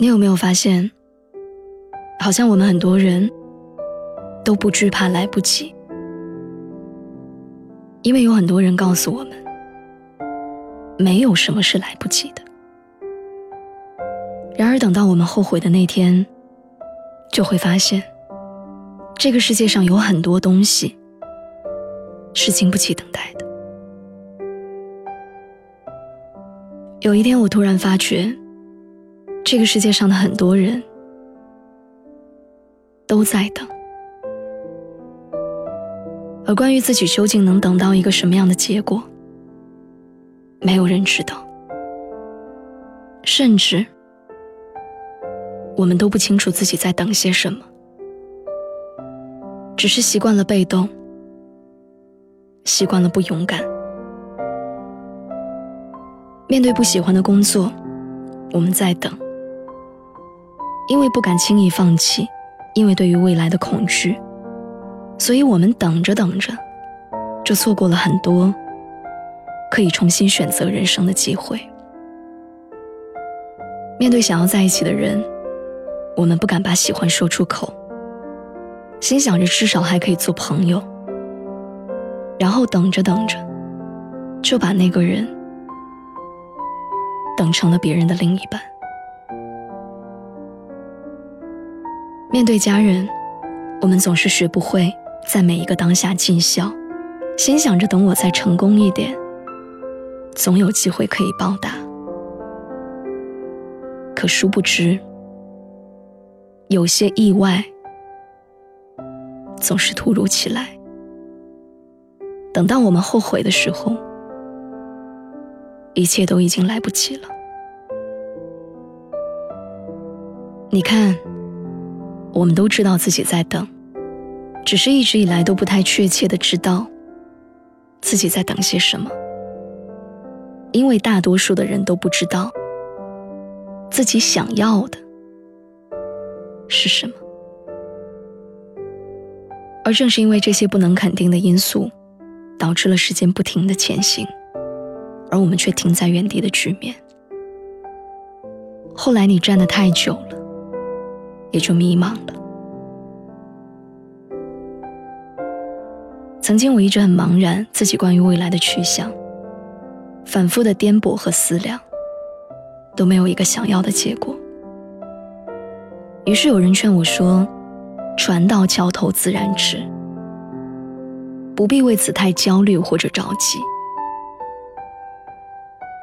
你有没有发现，好像我们很多人都不惧怕来不及，因为有很多人告诉我们，没有什么是来不及的。然而，等到我们后悔的那天，就会发现，这个世界上有很多东西是经不起等待的。有一天，我突然发觉。这个世界上的很多人都在等，而关于自己究竟能等到一个什么样的结果，没有人知道，甚至我们都不清楚自己在等些什么，只是习惯了被动，习惯了不勇敢，面对不喜欢的工作，我们在等。因为不敢轻易放弃，因为对于未来的恐惧，所以我们等着等着，就错过了很多可以重新选择人生的机会。面对想要在一起的人，我们不敢把喜欢说出口，心想着至少还可以做朋友。然后等着等着，就把那个人等成了别人的另一半。面对家人，我们总是学不会在每一个当下尽孝，心想着等我再成功一点，总有机会可以报答。可殊不知，有些意外总是突如其来。等到我们后悔的时候，一切都已经来不及了。你看。我们都知道自己在等，只是一直以来都不太确切的知道自己在等些什么，因为大多数的人都不知道自己想要的是什么。而正是因为这些不能肯定的因素，导致了时间不停的前行，而我们却停在原地的局面。后来你站得太久了。也就迷茫了。曾经我一直很茫然，自己关于未来的去向，反复的颠簸和思量，都没有一个想要的结果。于是有人劝我说：“船到桥头自然直，不必为此太焦虑或者着急。”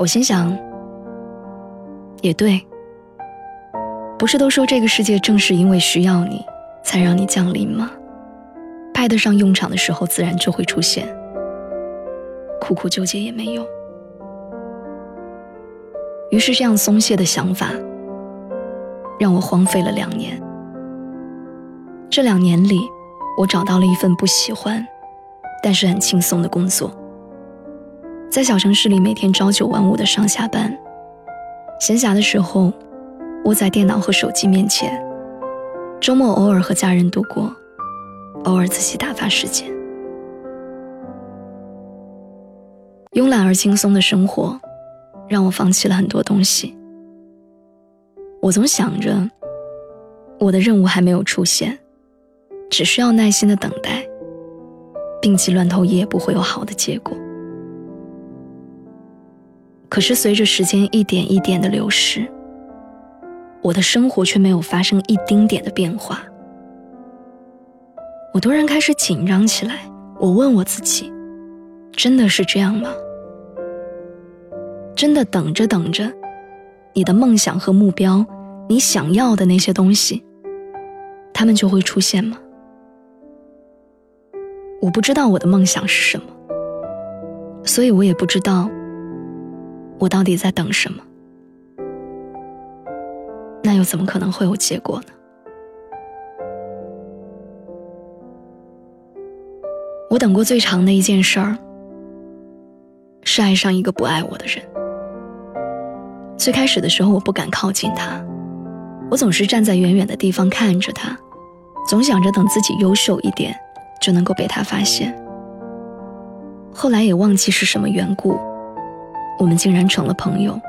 我心想，也对。不是都说这个世界正是因为需要你，才让你降临吗？派得上用场的时候，自然就会出现。苦苦纠结也没用。于是，这样松懈的想法，让我荒废了两年。这两年里，我找到了一份不喜欢，但是很轻松的工作，在小城市里每天朝九晚五的上下班，闲暇的时候。窝在电脑和手机面前，周末偶尔和家人度过，偶尔自己打发时间。慵懒而轻松的生活，让我放弃了很多东西。我总想着，我的任务还没有出现，只需要耐心的等待。病急乱投医也不会有好的结果。可是随着时间一点一点的流逝。我的生活却没有发生一丁点的变化，我突然开始紧张起来。我问我自己：真的是这样吗？真的等着等着，你的梦想和目标，你想要的那些东西，他们就会出现吗？我不知道我的梦想是什么，所以我也不知道我到底在等什么？那又怎么可能会有结果呢？我等过最长的一件事儿，是爱上一个不爱我的人。最开始的时候，我不敢靠近他，我总是站在远远的地方看着他，总想着等自己优秀一点，就能够被他发现。后来也忘记是什么缘故，我们竟然成了朋友。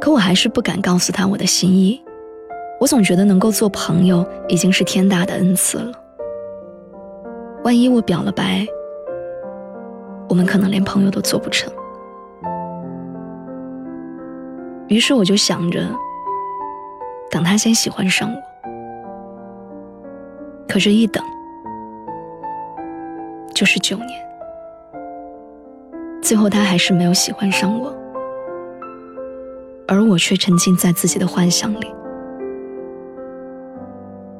可我还是不敢告诉他我的心意，我总觉得能够做朋友已经是天大的恩赐了。万一我表了白，我们可能连朋友都做不成。于是我就想着，等他先喜欢上我。可这一等，就是九年，最后他还是没有喜欢上我。而我却沉浸在自己的幻想里，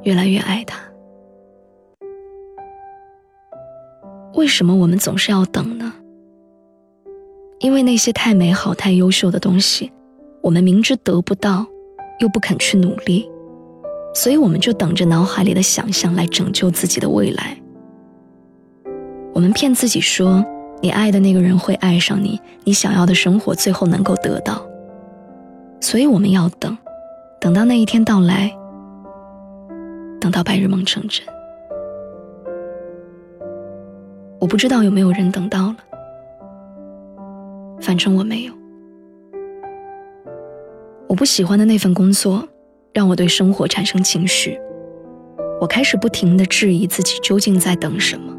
越来越爱他。为什么我们总是要等呢？因为那些太美好、太优秀的东西，我们明知得不到，又不肯去努力，所以我们就等着脑海里的想象来拯救自己的未来。我们骗自己说，你爱的那个人会爱上你，你想要的生活最后能够得到。所以我们要等，等到那一天到来，等到白日梦成真。我不知道有没有人等到了，反正我没有。我不喜欢的那份工作，让我对生活产生情绪，我开始不停的质疑自己究竟在等什么。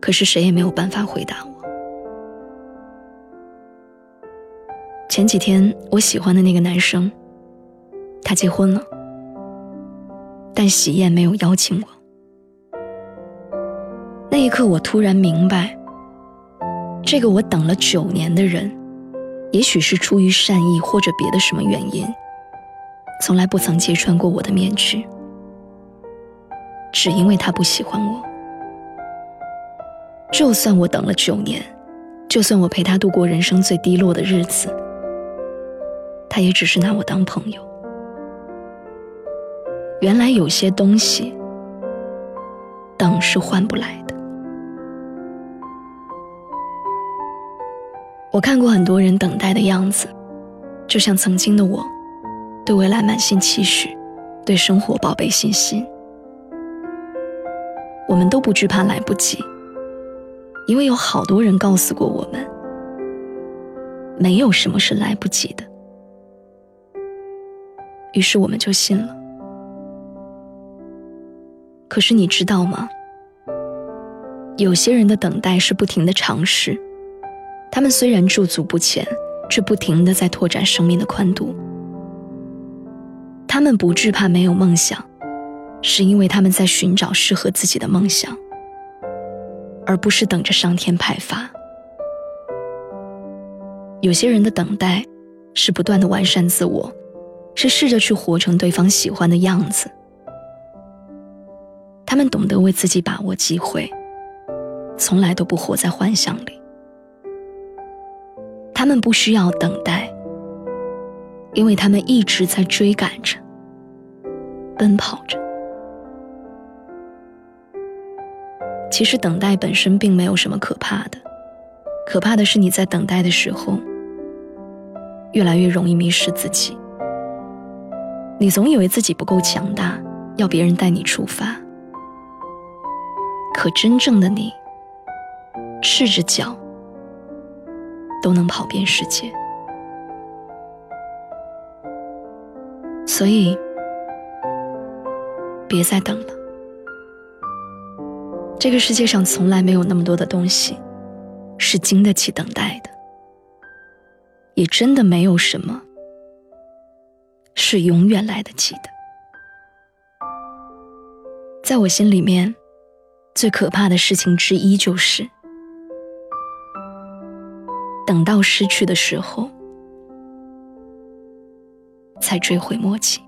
可是谁也没有办法回答我。前几天，我喜欢的那个男生，他结婚了，但喜宴没有邀请我。那一刻，我突然明白，这个我等了九年的人，也许是出于善意或者别的什么原因，从来不曾揭穿过我的面具，只因为他不喜欢我。就算我等了九年，就算我陪他度过人生最低落的日子。他也只是拿我当朋友。原来有些东西，等是换不来的。我看过很多人等待的样子，就像曾经的我，对未来满心期许，对生活宝贝信心。我们都不惧怕来不及，因为有好多人告诉过我们，没有什么是来不及的。于是我们就信了。可是你知道吗？有些人的等待是不停的尝试，他们虽然驻足不前，却不停的在拓展生命的宽度。他们不惧怕没有梦想，是因为他们在寻找适合自己的梦想，而不是等着上天派发。有些人的等待，是不断的完善自我。是试着去活成对方喜欢的样子。他们懂得为自己把握机会，从来都不活在幻想里。他们不需要等待，因为他们一直在追赶着、奔跑着。其实等待本身并没有什么可怕的，可怕的是你在等待的时候，越来越容易迷失自己。你总以为自己不够强大，要别人带你出发。可真正的你，赤着脚都能跑遍世界。所以，别再等了。这个世界上从来没有那么多的东西是经得起等待的，也真的没有什么。是永远来得及的。在我心里面，最可怕的事情之一就是，等到失去的时候，才追悔莫及。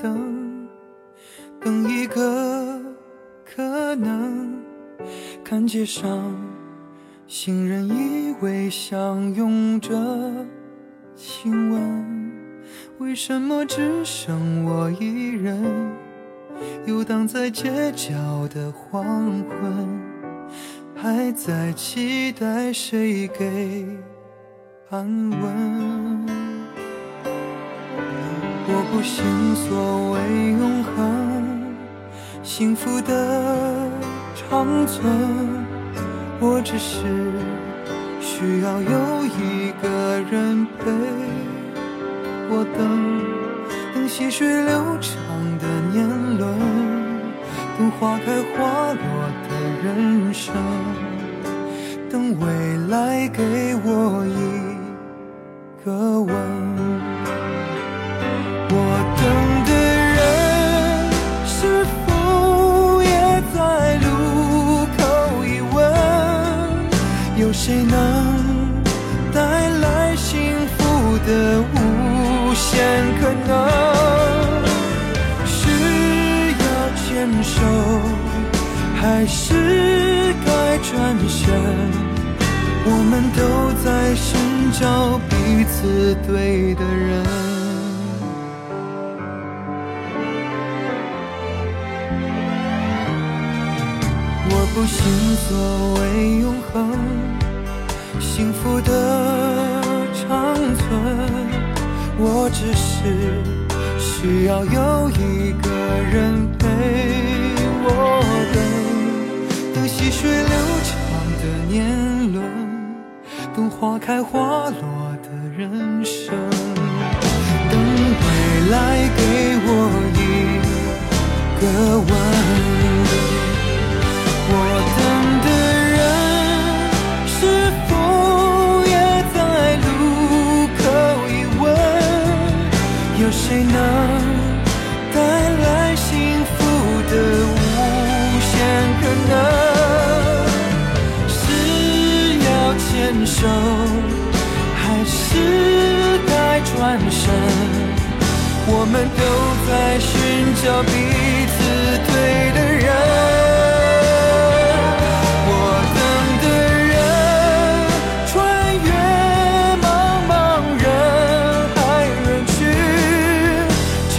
等，等一个可能。看街上行人依偎相拥着亲吻，为什么只剩我一人游荡在街角的黄昏，还在期待谁给安稳？我不信所谓永恒，幸福的长存，我只是需要有一个人陪我等，等细水流长的年轮，等花开花落的人生，等未来给我一个吻。有谁能带来幸福的无限可能？是要牵手，还是该转身？我们都在寻找彼此对的人。不信所谓永恒，幸福的长存，我只是需要有一个人陪我等，等细水流长的年轮，等花开花落的人生，等未来给我我们都在寻找彼此对的人，我等的人，穿越茫茫人海人群，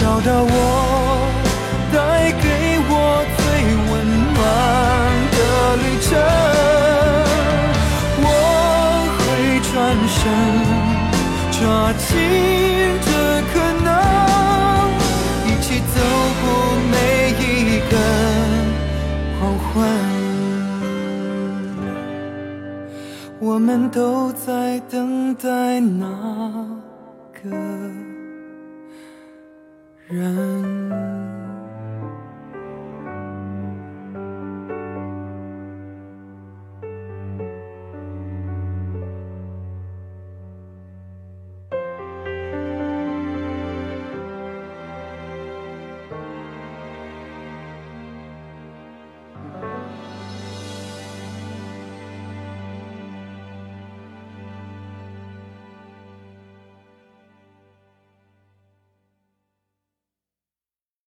找到我，带给我最温暖的旅程。我会转身，抓紧这颗。过每一个黄昏。我们都在等待那个人。